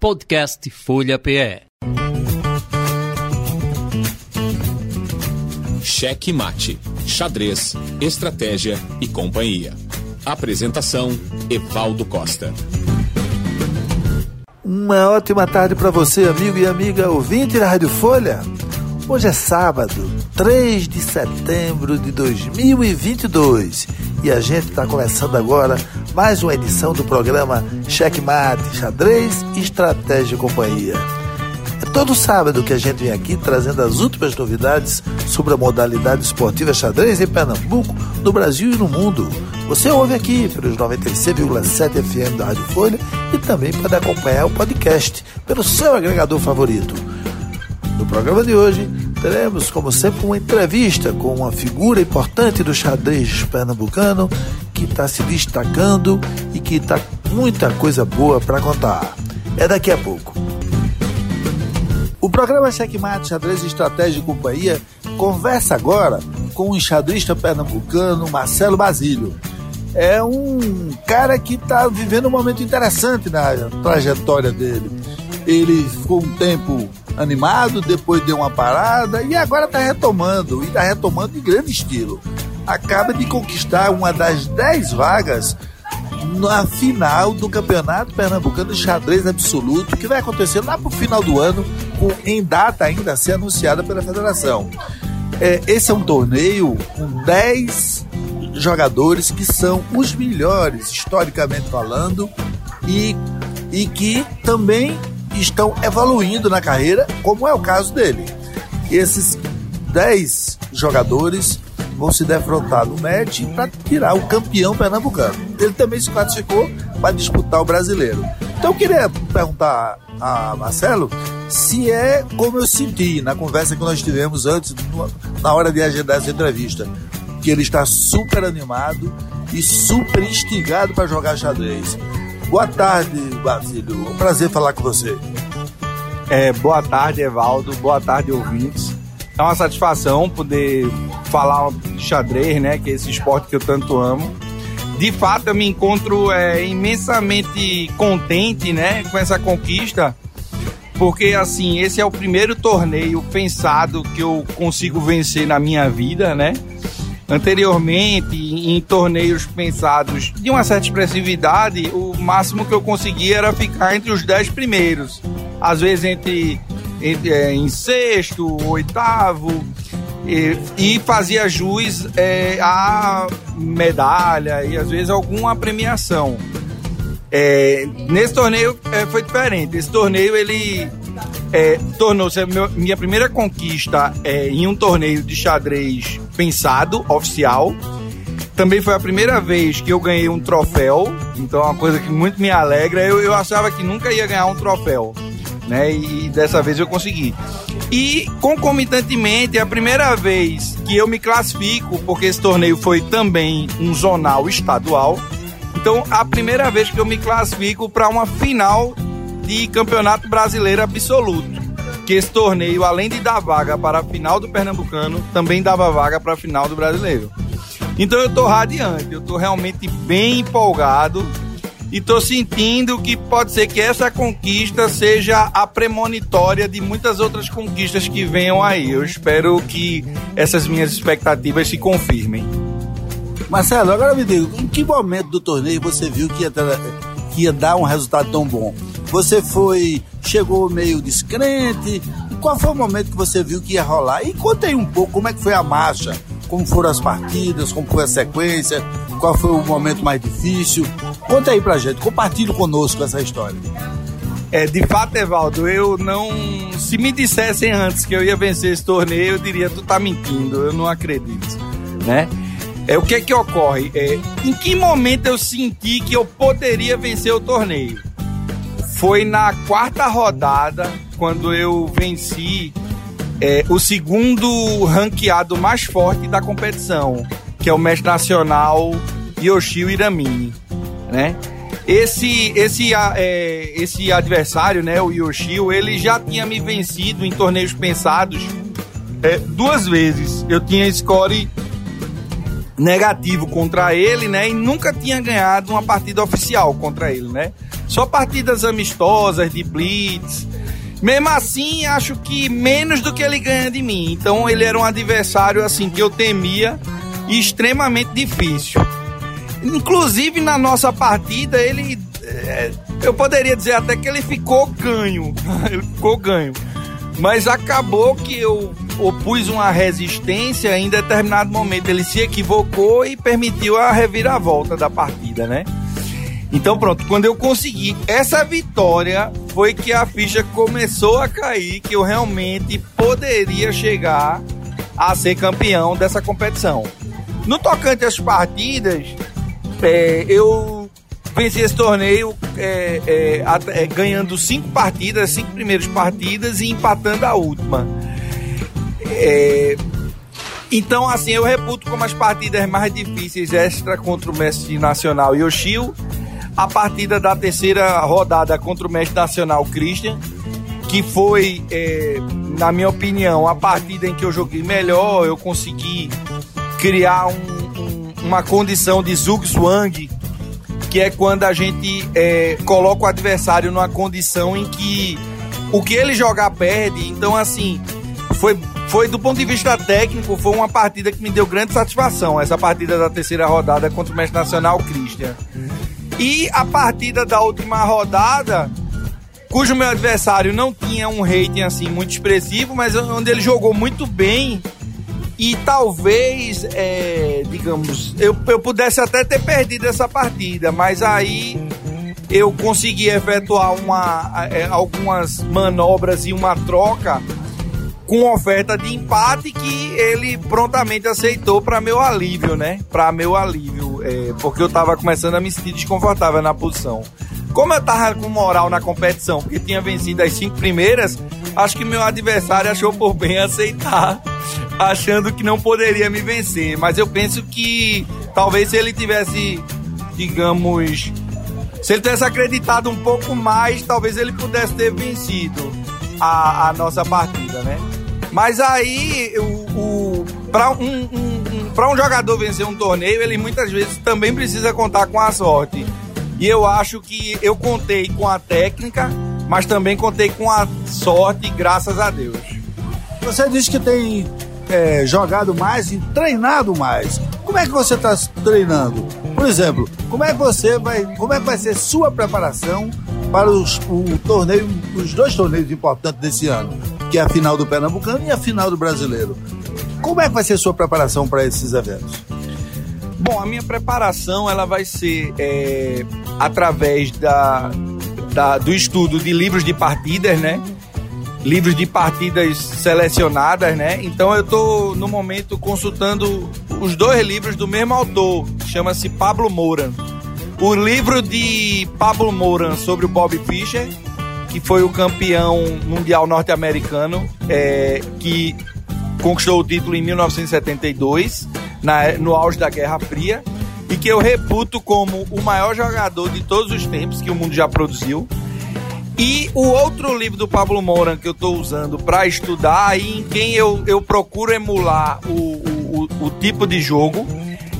Podcast Folha PE. Cheque Mate, Xadrez, Estratégia e Companhia. Apresentação: Evaldo Costa. Uma ótima tarde para você, amigo e amiga ouvinte da Rádio Folha. Hoje é sábado, 3 de setembro de 2022 e a gente está começando agora mais uma edição do programa Checkmate, Xadrez, Estratégia e Companhia. É todo sábado que a gente vem aqui trazendo as últimas novidades sobre a modalidade esportiva xadrez em Pernambuco, no Brasil e no mundo. Você ouve aqui pelos 96,7 FM da Rádio Folha e também pode acompanhar o podcast pelo seu agregador favorito. No programa de hoje, teremos, como sempre, uma entrevista com uma figura importante do xadrez pernambucano que está se destacando e que está muita coisa boa para contar. É daqui a pouco. O programa Checkmate Xadrez Estratégia e Companhia conversa agora com o enxadrista pernambucano Marcelo Basílio. É um cara que está vivendo um momento interessante na trajetória dele. Ele ficou um tempo animado, depois deu uma parada e agora está retomando, e está retomando em grande estilo. Acaba de conquistar uma das 10 vagas na final do Campeonato Pernambucano de Xadrez Absoluto, que vai acontecer lá para o final do ano, com, em data ainda a ser anunciada pela federação. É, esse é um torneio com 10 jogadores que são os melhores, historicamente falando, e, e que também estão evoluindo na carreira, como é o caso dele. Esses 10 jogadores vão se defrontar no match para tirar o campeão pernambucano. Ele também se classificou para disputar o brasileiro. Então eu queria perguntar a Marcelo se é como eu senti na conversa que nós tivemos antes, na hora de agendar essa entrevista, que ele está super animado e super instigado para jogar xadrez. Boa tarde, Basílio. Um prazer falar com você. É, boa tarde, Evaldo. Boa tarde, ouvintes. É uma satisfação poder falar de xadrez, né? Que é esse esporte que eu tanto amo. De fato, eu me encontro é, imensamente contente, né? Com essa conquista. Porque, assim, esse é o primeiro torneio pensado que eu consigo vencer na minha vida, né? Anteriormente, em torneios pensados de uma certa expressividade, o máximo que eu conseguia era ficar entre os dez primeiros. Às vezes entre, entre é, em sexto, oitavo, e, e fazia jus é, a medalha e às vezes alguma premiação. É, nesse torneio é, foi diferente. Esse torneio ele é, tornou-se minha primeira conquista é, em um torneio de xadrez pensado, oficial. Também foi a primeira vez que eu ganhei um troféu, então é uma coisa que muito me alegra. Eu, eu achava que nunca ia ganhar um troféu, né? E, e dessa vez eu consegui. E concomitantemente, é a primeira vez que eu me classifico, porque esse torneio foi também um zonal estadual. Então, a primeira vez que eu me classifico para uma final de Campeonato Brasileiro Absoluto. Que esse torneio, além de dar vaga para a final do Pernambucano, também dava vaga para a final do Brasileiro. Então eu tô radiante, eu tô realmente bem empolgado e tô sentindo que pode ser que essa conquista seja a premonitória de muitas outras conquistas que venham aí. Eu espero que essas minhas expectativas se confirmem. Marcelo, agora me diga, em que momento do torneio você viu que ia, ter, que ia dar um resultado tão bom? Você foi, chegou meio descrente? Qual foi o momento que você viu que ia rolar? E conta aí um pouco como é que foi a marcha, como foram as partidas, como foi a sequência, qual foi o momento mais difícil. Conta aí pra gente, compartilhe conosco essa história. É, de fato, Evaldo, eu não. Se me dissessem antes que eu ia vencer esse torneio, eu diria, tu tá mentindo, eu não acredito, né? É, o que é que ocorre? É, em que momento eu senti que eu poderia vencer o torneio? Foi na quarta rodada, quando eu venci é, o segundo ranqueado mais forte da competição, que é o mestre nacional Yoshio Iramini, né? Esse, esse, é, esse adversário, né, o Yoshio, ele já tinha me vencido em torneios pensados é, duas vezes. Eu tinha score negativo contra ele, né, e nunca tinha ganhado uma partida oficial contra ele, né? Só partidas amistosas, de blitz. Mesmo assim, acho que menos do que ele ganha de mim. Então ele era um adversário assim que eu temia e extremamente difícil. Inclusive na nossa partida, ele. É, eu poderia dizer até que ele ficou ganho. ele ficou ganho. Mas acabou que eu opus uma resistência em determinado momento. Ele se equivocou e permitiu a reviravolta da partida, né? Então pronto, quando eu consegui essa vitória, foi que a ficha começou a cair, que eu realmente poderia chegar a ser campeão dessa competição. No tocante às partidas, é, eu venci esse torneio é, é, é, ganhando cinco partidas, cinco primeiras partidas e empatando a última. É, então, assim, eu reputo como as partidas mais difíceis extra contra o mestre nacional Yoshio, a partida da terceira rodada contra o mestre nacional Christian, que foi, é, na minha opinião, a partida em que eu joguei melhor, eu consegui criar um, um, uma condição de zug-zwang que é quando a gente é, coloca o adversário numa condição em que o que ele jogar perde. Então, assim, foi, foi do ponto de vista técnico, foi uma partida que me deu grande satisfação. Essa partida da terceira rodada contra o Mestre Nacional Christian. E a partida da última rodada, cujo meu adversário não tinha um rating assim muito expressivo, mas onde ele jogou muito bem e talvez, é, digamos, eu, eu pudesse até ter perdido essa partida, mas aí eu consegui efetuar uma, é, algumas manobras e uma troca com oferta de empate que ele prontamente aceitou para meu alívio, né? Para meu alívio, é, porque eu tava começando a me sentir desconfortável na posição. Como eu tava com moral na competição, porque tinha vencido as cinco primeiras, acho que meu adversário achou por bem aceitar achando que não poderia me vencer. Mas eu penso que talvez se ele tivesse, digamos, se ele tivesse acreditado um pouco mais, talvez ele pudesse ter vencido a, a nossa partida, né? Mas aí, o, o para um, um, um, um jogador vencer um torneio, ele muitas vezes também precisa contar com a sorte. E eu acho que eu contei com a técnica, mas também contei com a sorte, graças a Deus. Você disse que tem é, jogado mais e treinado mais. Como é que você está treinando? Por exemplo, como é que você vai, como é que vai ser sua preparação para os, o torneio, os dois torneios importantes desse ano, que é a final do Pernambucano e a final do Brasileiro? Como é que vai ser sua preparação para esses eventos? Bom, a minha preparação ela vai ser é, através da, da, do estudo de livros de partidas, né? livros de partidas selecionadas, né? Então eu estou no momento consultando os dois livros do mesmo autor, chama-se Pablo Moura. O livro de Pablo Moura sobre o Bob Fischer, que foi o campeão mundial norte-americano, é, que conquistou o título em 1972, na, no auge da Guerra Fria, e que eu reputo como o maior jogador de todos os tempos que o mundo já produziu. E o outro livro do Pablo Moura que eu estou usando para estudar e em quem eu, eu procuro emular o, o, o, tipo de jogo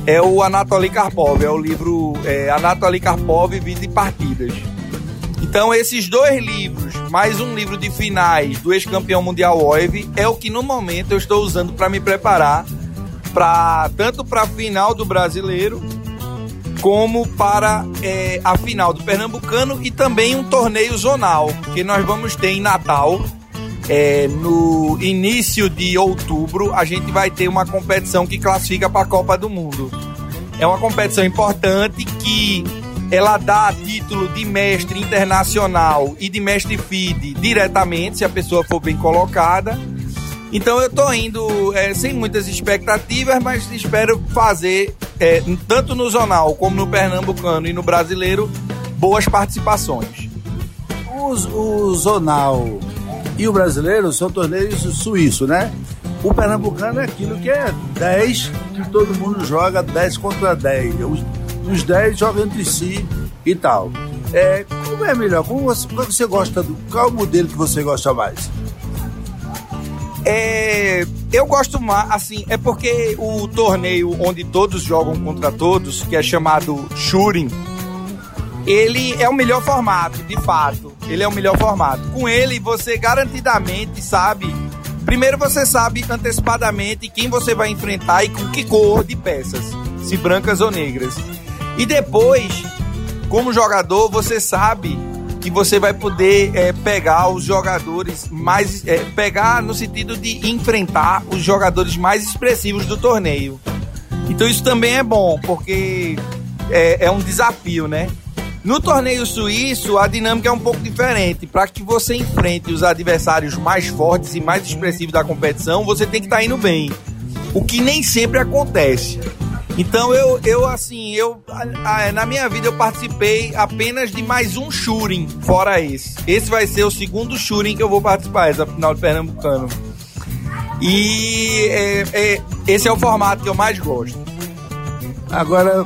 é o Anatoly Karpov, é o livro é, Anatoly Karpov Vida e Partidas. Então esses dois livros, mais um livro de finais do ex-campeão mundial OIV, é o que no momento eu estou usando para me preparar para tanto para a final do Brasileiro como para é, a final do Pernambucano e também um torneio zonal que nós vamos ter em Natal. É, no início de outubro, a gente vai ter uma competição que classifica para a Copa do Mundo. É uma competição importante que ela dá título de mestre internacional e de mestre FIDE diretamente, se a pessoa for bem colocada. Então eu tô indo é, sem muitas expectativas, mas espero fazer, é, tanto no Zonal como no Pernambucano e no Brasileiro, boas participações. Os, o Zonal e o Brasileiro são torneios suíços, né? O Pernambucano é aquilo que é 10, que todo mundo joga 10 contra 10. Os, os 10 jogam entre si e tal. É, como é melhor? Como você, como você gosta do. Qual o modelo que você gosta mais? É, eu gosto mais, assim, é porque o torneio onde todos jogam contra todos, que é chamado Shooting, ele é o melhor formato, de fato. Ele é o melhor formato. Com ele, você garantidamente sabe. Primeiro, você sabe antecipadamente quem você vai enfrentar e com que cor de peças, se brancas ou negras. E depois, como jogador, você sabe que você vai poder é, pegar os jogadores mais. É, pegar no sentido de enfrentar os jogadores mais expressivos do torneio. Então isso também é bom, porque é, é um desafio, né? No torneio suíço, a dinâmica é um pouco diferente. Para que você enfrente os adversários mais fortes e mais expressivos da competição, você tem que estar tá indo bem. O que nem sempre acontece. Então eu, eu assim, eu na minha vida eu participei apenas de mais um shooting fora esse. Esse vai ser o segundo shooting que eu vou participar, essa final de Pernambucano. E é, é, esse é o formato que eu mais gosto. Agora,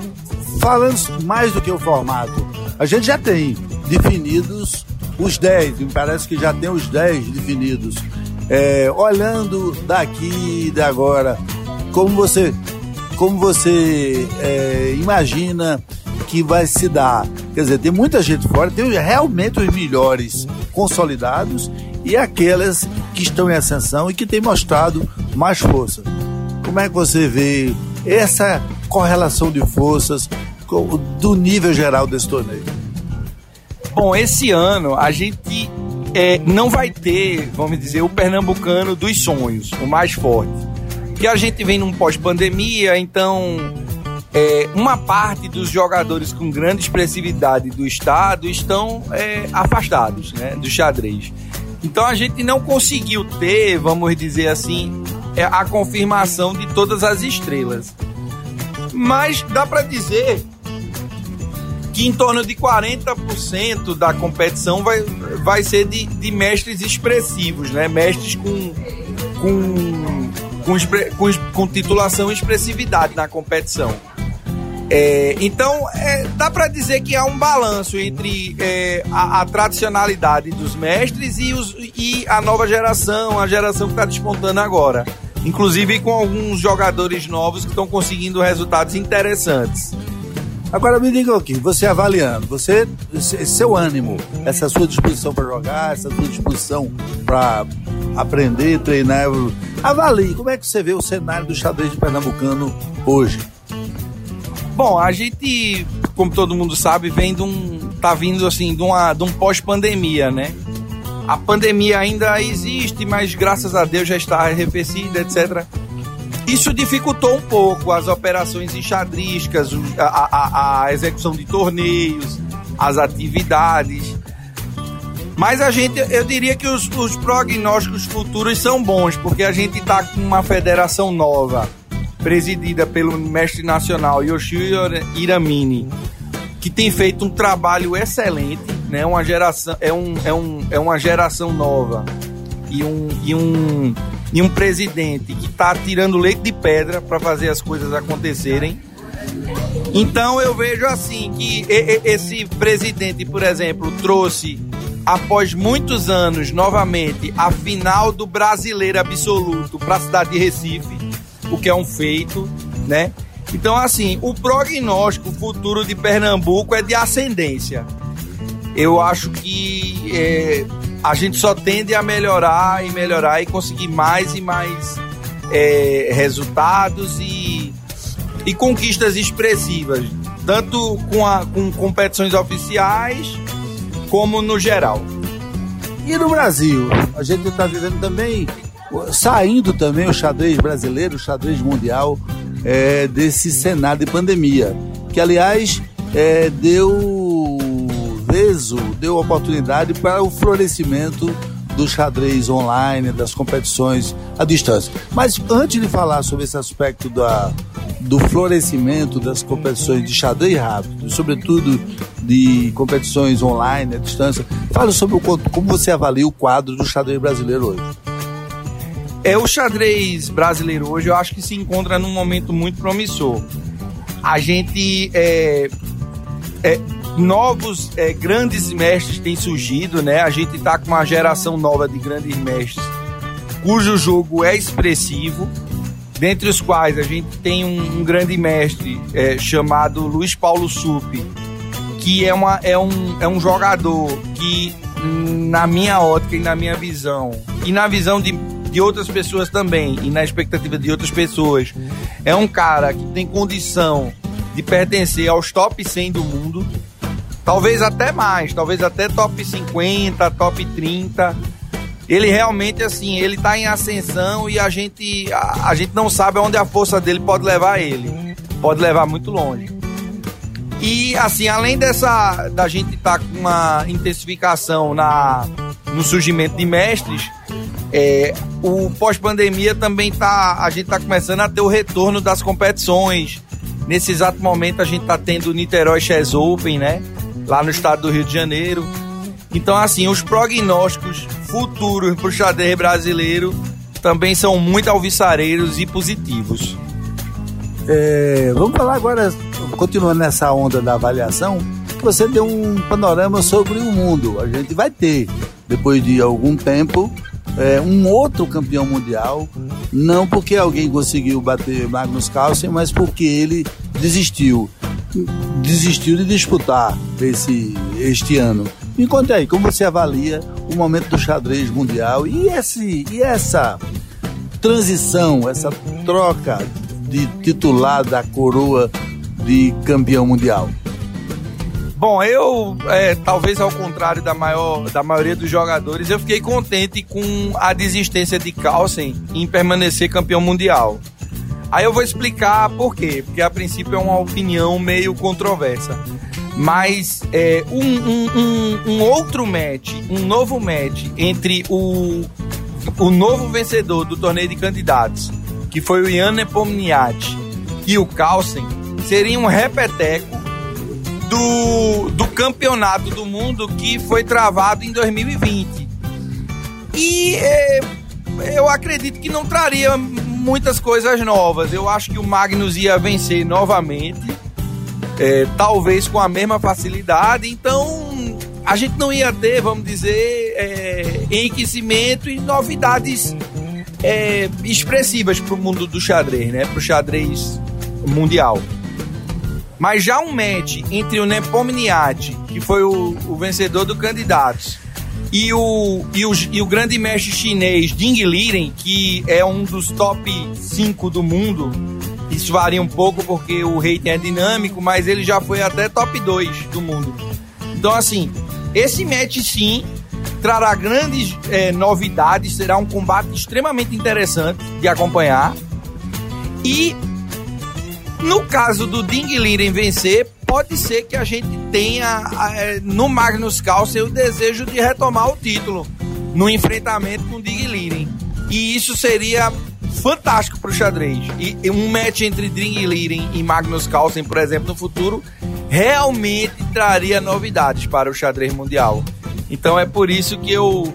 falando mais do que o formato, a gente já tem definidos os 10, me parece que já tem os 10 definidos. É, olhando daqui e de agora, como você como você é, imagina que vai se dar? Quer dizer, tem muita gente fora, tem realmente os melhores consolidados e aquelas que estão em ascensão e que têm mostrado mais força. Como é que você vê essa correlação de forças do nível geral desse torneio? Bom, esse ano a gente é, não vai ter, vamos dizer, o pernambucano dos sonhos, o mais forte que a gente vem num pós-pandemia, então é, uma parte dos jogadores com grande expressividade do estado estão é, afastados né, do xadrez. Então a gente não conseguiu ter, vamos dizer assim, é, a confirmação de todas as estrelas. Mas dá para dizer que em torno de 40% da competição vai, vai ser de, de mestres expressivos, né? Mestres com, com com, com, com titulação e expressividade na competição. É, então, é, dá para dizer que há um balanço entre é, a, a, tradicionalidade dos mestres e, os, e, a nova geração, a geração que está despontando agora. Inclusive com alguns jogadores novos que estão conseguindo resultados interessantes. Agora me diga aqui, você avaliando, você, seu ânimo, essa sua disposição para jogar, essa sua disposição para aprender, treinar. Avalie, como é que você vê o cenário do xadrez de pernambucano hoje? Bom, a gente, como todo mundo sabe, vem de um. tá vindo assim, de, uma, de um pós-pandemia, né? A pandemia ainda existe, mas graças a Deus já está arrefecida, etc. Isso dificultou um pouco as operações enxadrísticas, a, a, a execução de torneios, as atividades. Mas a gente, eu diria que os, os prognósticos futuros são bons, porque a gente está com uma federação nova, presidida pelo mestre nacional Yoshio Iramini, que tem feito um trabalho excelente, né? Uma geração, é, um, é, um, é uma geração nova e um, e um, e um presidente que está tirando leite de pedra para fazer as coisas acontecerem. Então eu vejo assim que esse presidente, por exemplo, trouxe após muitos anos, novamente, a final do brasileiro absoluto para a cidade de Recife, o que é um feito, né? Então, assim, o prognóstico futuro de Pernambuco é de ascendência. Eu acho que é, a gente só tende a melhorar e melhorar e conseguir mais e mais é, resultados e, e conquistas expressivas, tanto com, a, com competições oficiais como no geral. E no Brasil, a gente está vivendo também, saindo também o xadrez brasileiro, o xadrez mundial, é, desse cenário de pandemia, que aliás é, deu veso, deu oportunidade para o florescimento do xadrez online, das competições à distância. Mas antes de falar sobre esse aspecto da, do florescimento das competições de xadrez rápido, sobretudo de competições online, à distância. Fala sobre o, como você avalia o quadro do xadrez brasileiro hoje. É, o xadrez brasileiro hoje eu acho que se encontra num momento muito promissor. A gente é, é, novos é, grandes mestres têm surgido, né? A gente está com uma geração nova de grandes mestres cujo jogo é expressivo dentre os quais a gente tem um, um grande mestre é, chamado Luiz Paulo Supi, que é, uma, é, um, é um jogador que, na minha ótica e na minha visão, e na visão de, de outras pessoas também, e na expectativa de outras pessoas, é um cara que tem condição de pertencer aos top 100 do mundo, talvez até mais, talvez até top 50, top 30. Ele realmente, assim, ele tá em ascensão e a gente, a, a gente não sabe aonde a força dele pode levar ele. Pode levar muito longe. E assim, além dessa da gente estar tá com uma intensificação na no surgimento de mestres, é, o pós-pandemia também tá a gente tá começando a ter o retorno das competições. Nesse exato momento a gente tá tendo o Niterói Chess Open, né? Lá no estado do Rio de Janeiro. Então, assim, os prognósticos futuros para o xadrez brasileiro também são muito alvissareiros e positivos. É, vamos falar agora continuando nessa onda da avaliação, você deu um panorama sobre o mundo. A gente vai ter, depois de algum tempo, é, um outro campeão mundial, não porque alguém conseguiu bater Magnus Carlsen, mas porque ele desistiu. Desistiu de disputar esse, este ano. Me conte aí, como você avalia o momento do xadrez mundial e, esse, e essa transição, essa troca de titular da coroa de campeão mundial? Bom, eu, é, talvez ao contrário da, maior, da maioria dos jogadores, eu fiquei contente com a desistência de Carlsen em permanecer campeão mundial. Aí eu vou explicar por quê, porque a princípio é uma opinião meio controversa. Mas é, um, um, um, outro match, um novo match entre o, o novo vencedor do torneio de candidatos, que foi o Ian Nepomniachtchi, e o Carlsen, seria um repeteco do, do campeonato do mundo que foi travado em 2020. E é, eu acredito que não traria muitas coisas novas. Eu acho que o Magnus ia vencer novamente, é, talvez com a mesma facilidade. Então a gente não ia ter, vamos dizer, é, enriquecimento e novidades é, expressivas para o mundo do xadrez, né? Para o xadrez mundial. Mas já um match entre o Nepomniachtchi, que foi o, o vencedor do Candidatos, e o, e, o, e o grande mestre chinês Ding Liren, que é um dos top 5 do mundo, isso varia um pouco porque o rating é dinâmico, mas ele já foi até top 2 do mundo. Então, assim, esse match sim trará grandes é, novidades, será um combate extremamente interessante de acompanhar. E no caso do Ding Liren vencer, pode ser que a gente tenha é, no Magnus Carlsen o desejo de retomar o título no enfrentamento com o Ding Liren. E isso seria fantástico para o xadrez. E, um match entre Ding Liren e Magnus Carlsen, por exemplo, no futuro, realmente traria novidades para o xadrez mundial. Então é por isso que eu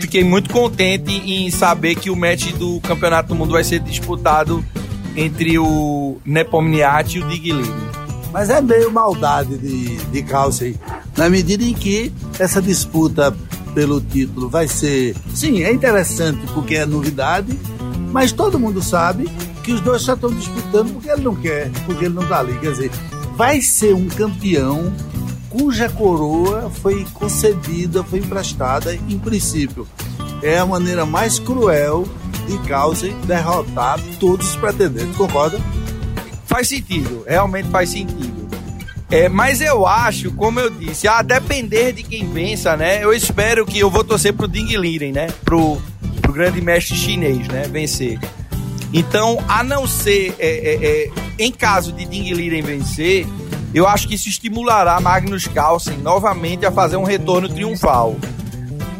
fiquei muito contente em saber que o match do Campeonato do Mundo vai ser disputado entre o Nepomniachtchi e o Diglini. Mas é meio maldade de, de Carlsen, na medida em que essa disputa pelo título vai ser. Sim, é interessante porque é novidade, mas todo mundo sabe que os dois só estão disputando porque ele não quer, porque ele não está ali. Quer dizer, vai ser um campeão cuja coroa foi concedida, foi emprestada em princípio. É a maneira mais cruel e causem derrotar todos os pretendentes, concorda? Faz sentido, realmente faz sentido. É, mas eu acho, como eu disse, a depender de quem vença, né? Eu espero que eu vou torcer pro Ding Liren, né? Pro, pro grande mestre chinês, né? Vencer. Então, a não ser, é, é, é, em caso de Ding Liren vencer, eu acho que isso estimulará Magnus Carlsen novamente a fazer um retorno triunfal.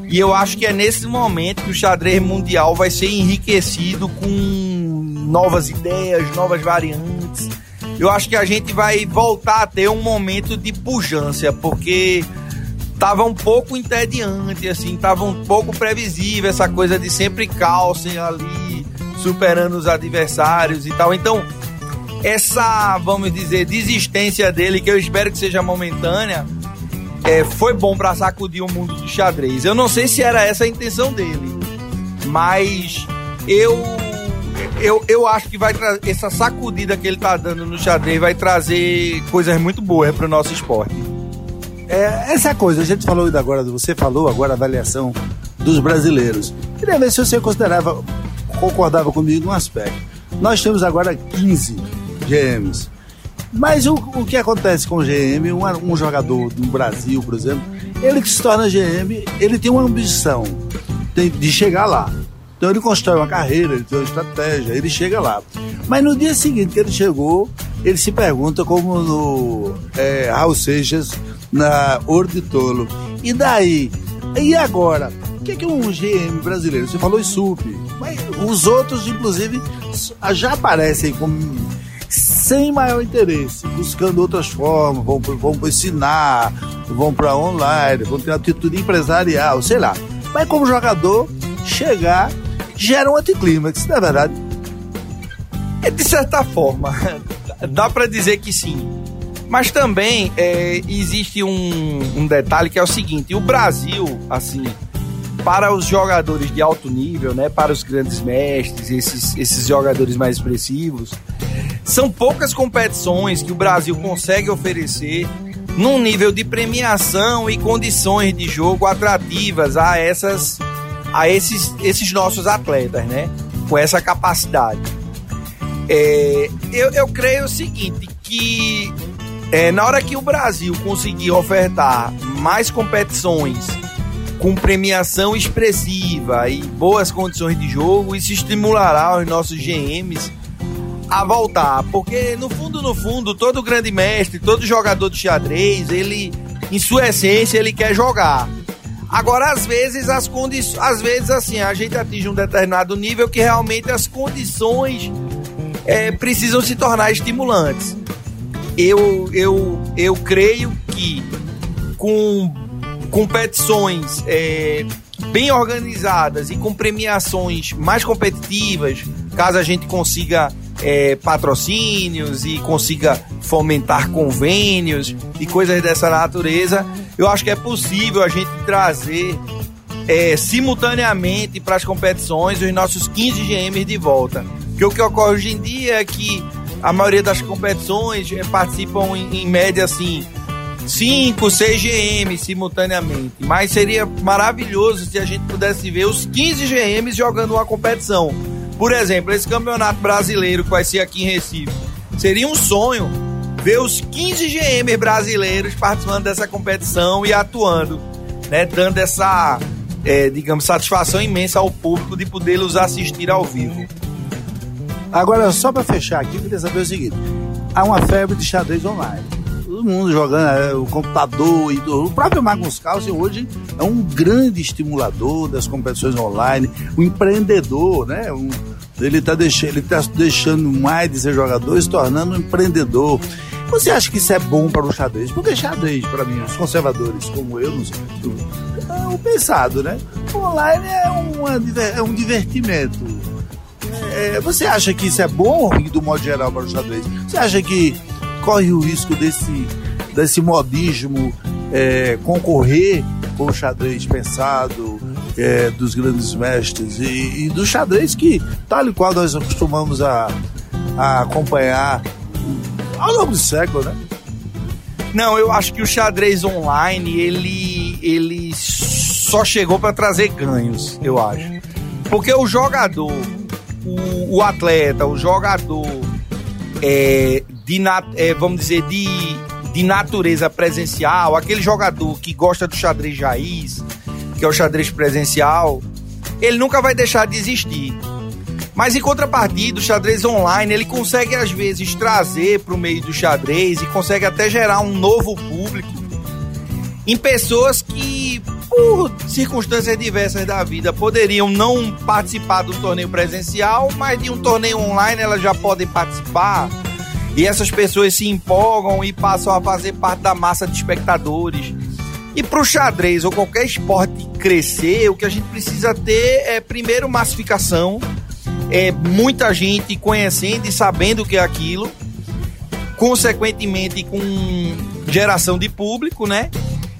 E eu acho que é nesse momento que o xadrez mundial vai ser enriquecido com novas ideias, novas variantes. Eu acho que a gente vai voltar a ter um momento de pujança, porque tava um pouco entediante, assim, tava um pouco previsível essa coisa de sempre Carlsen ali superando os adversários e tal. Então, essa, vamos dizer, desistência dele, que eu espero que seja momentânea, é, foi bom para sacudir o mundo do xadrez. Eu não sei se era essa a intenção dele, mas eu eu, eu acho que vai essa sacudida que ele tá dando no xadrez vai trazer coisas muito boas para o nosso esporte. É, essa coisa, a gente falou ainda agora, você falou agora a avaliação dos brasileiros. Queria ver se você considerava, concordava comigo num aspecto. Nós temos agora 15 GMs. Mas o, o que acontece com o GM, um, um jogador do Brasil, por exemplo, ele que se torna GM, ele tem uma ambição de, chegar lá. Então ele constrói uma carreira, ele tem uma estratégia, ele chega lá. Mas no dia seguinte que ele chegou, ele se pergunta como no é, Raul Seixas, na Ouro de Tolo. E daí? E agora? O que é, um GM brasileiro? Você falou em SUP, mas os outros, inclusive, já aparecem como sem maior interesse, buscando outras formas, vão, vão ensinar, vão para online, vão ter atitude empresarial, sei lá. Mas como jogador, chegar gera um anticlímax, não é verdade? É, de certa forma, dá para dizer que sim. Mas também é, existe um, um detalhe que é o seguinte: o Brasil, assim, para os jogadores de alto nível, né, para os grandes mestres, esses, esses jogadores mais expressivos, são poucas competições que o Brasil consegue oferecer num nível de premiação e condições de jogo atrativas a essas a esses, esses nossos atletas, né? Com essa capacidade. É, eu, eu creio o seguinte, que é, na hora que o Brasil conseguir ofertar mais competições com premiação expressiva e boas condições de jogo, isso estimulará os nossos GMs a voltar, porque no fundo, no fundo, todo grande mestre, todo jogador de xadrez, ele, em sua essência, ele quer jogar. Agora, às vezes, as condições, às vezes, assim, a gente atinge um determinado nível que realmente as condições é, precisam se tornar estimulantes. Eu, eu, eu creio que com competições é, bem organizadas e com premiações mais competitivas, caso a gente consiga é, patrocínios e consiga fomentar convênios e coisas dessa natureza, eu acho que é possível a gente trazer é, simultaneamente para as competições os nossos 15 GMs de volta. Porque o que ocorre hoje em dia é que a maioria das competições é, participam em, em média assim 5, 6 GMs simultaneamente. Mas seria maravilhoso se a gente pudesse ver os 15 GMs jogando uma competição. Por exemplo, esse campeonato brasileiro que vai ser aqui em Recife. Seria um sonho ver os 15 GMs brasileiros participando dessa competição e atuando, né? Dando essa, é, digamos, satisfação imensa ao público de poder los assistir ao vivo. Agora, só para fechar aqui, eu queria saber o seguinte: há uma febre de xadrez online todo mundo jogando é, o computador e o próprio Magnus Carlsen hoje é um grande estimulador das competições online, um empreendedor, né? Um, ele está deixando, tá deixando mais de ser jogador e se tornando um empreendedor. Você acha que isso é bom para o xadrez? Porque xadrez, para mim, os conservadores como eu, é um pensado, né? O online é, uma, é um divertimento. É, você acha que isso é bom, do modo geral, para o xadrez? Você acha que corre o risco desse, desse modismo é, concorrer com o xadrez pensado é, dos grandes mestres e, e, do xadrez que, tal e qual nós acostumamos a, a acompanhar ao longo do século, né? Não, eu acho que o xadrez online ele, ele só chegou para trazer ganhos, eu acho. Porque o jogador, o, o atleta, o jogador é, de, é, vamos dizer, de, de natureza presencial, aquele jogador que gosta do xadrez raiz, que é o xadrez presencial, ele nunca vai deixar de existir. Mas em contrapartida, o xadrez online, ele consegue às vezes trazer para o meio do xadrez e consegue até gerar um novo público em pessoas que, por circunstâncias diversas da vida, poderiam não participar do torneio presencial, mas de um torneio online elas já podem participar e essas pessoas se empolgam e passam a fazer parte da massa de espectadores. E para o xadrez ou qualquer esporte crescer, o que a gente precisa ter é, primeiro, massificação, é, muita gente conhecendo e sabendo o que é aquilo, consequentemente, com geração de público, né?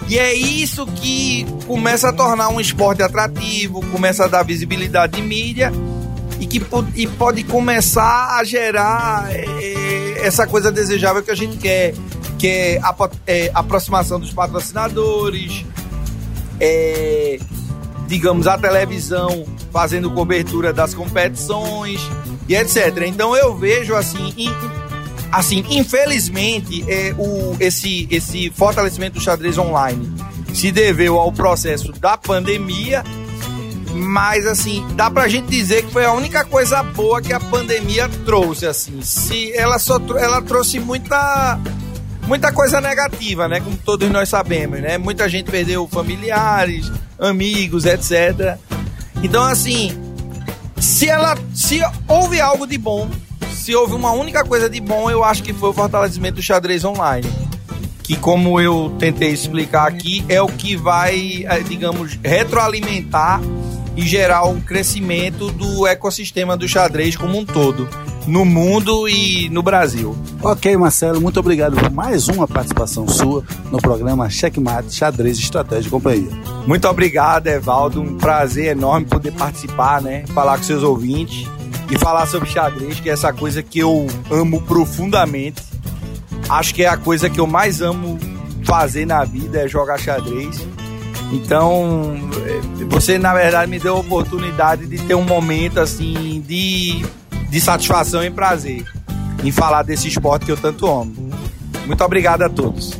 E é isso que começa a tornar um esporte atrativo, começa a dar visibilidade de mídia e que e pode começar a gerar é, essa coisa desejável que a gente quer, que é a é, aproximação dos patrocinadores, é, digamos, a televisão fazendo cobertura das competições e etc. Então eu vejo assim, in, assim, infelizmente, é, o, esse, esse fortalecimento do xadrez online se deveu ao processo da pandemia, mas assim, dá pra gente dizer que foi a única coisa boa que a pandemia trouxe, assim. Se ela só ela trouxe muita muita coisa negativa, né? Como todos nós sabemos, né? Muita gente perdeu familiares, amigos, etc. Então, assim, se ela, se houve algo de bom, se houve uma única coisa de bom, eu acho que foi o fortalecimento do xadrez online. Que, como eu tentei explicar aqui, é o que vai, eh, digamos, retroalimentar e gerar um crescimento do ecossistema do xadrez como um todo no mundo e no Brasil. Ok, Marcelo, muito obrigado por mais uma participação sua no programa Checkmate Xadrez Estratégia e Companhia. Muito obrigado, Evaldo. Um prazer enorme poder participar, né? Falar com seus ouvintes e falar sobre xadrez, que é essa coisa que eu amo profundamente. Acho que é a coisa que eu mais amo fazer na vida é jogar xadrez. Então, eh, você na verdade me deu a oportunidade de ter um momento assim de de satisfação e prazer em falar desse esporte que eu tanto amo. Muito obrigado a todos.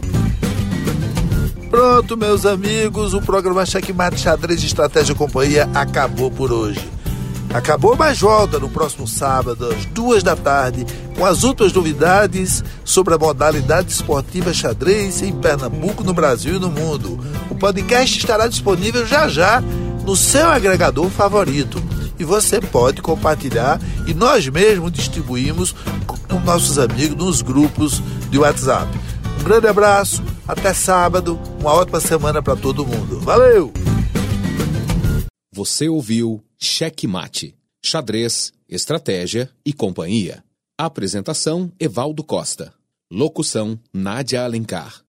Pronto, meus amigos, o programa Checkmate Xadrez de Estratégia e Companhia acabou por hoje. Acabou, mas volta no próximo sábado, às duas da tarde, com as últimas novidades sobre a modalidade esportiva xadrez em Pernambuco, no Brasil e no mundo. O podcast estará disponível já já no seu agregador favorito e você pode compartilhar e nós mesmos distribuímos com nossos amigos nos grupos de WhatsApp. Um grande abraço, até sábado, uma ótima semana para todo mundo. Valeu! Você ouviu Cheque Mate, xadrez, estratégia e companhia. Apresentação Evaldo Costa. Locução Nádia Alencar.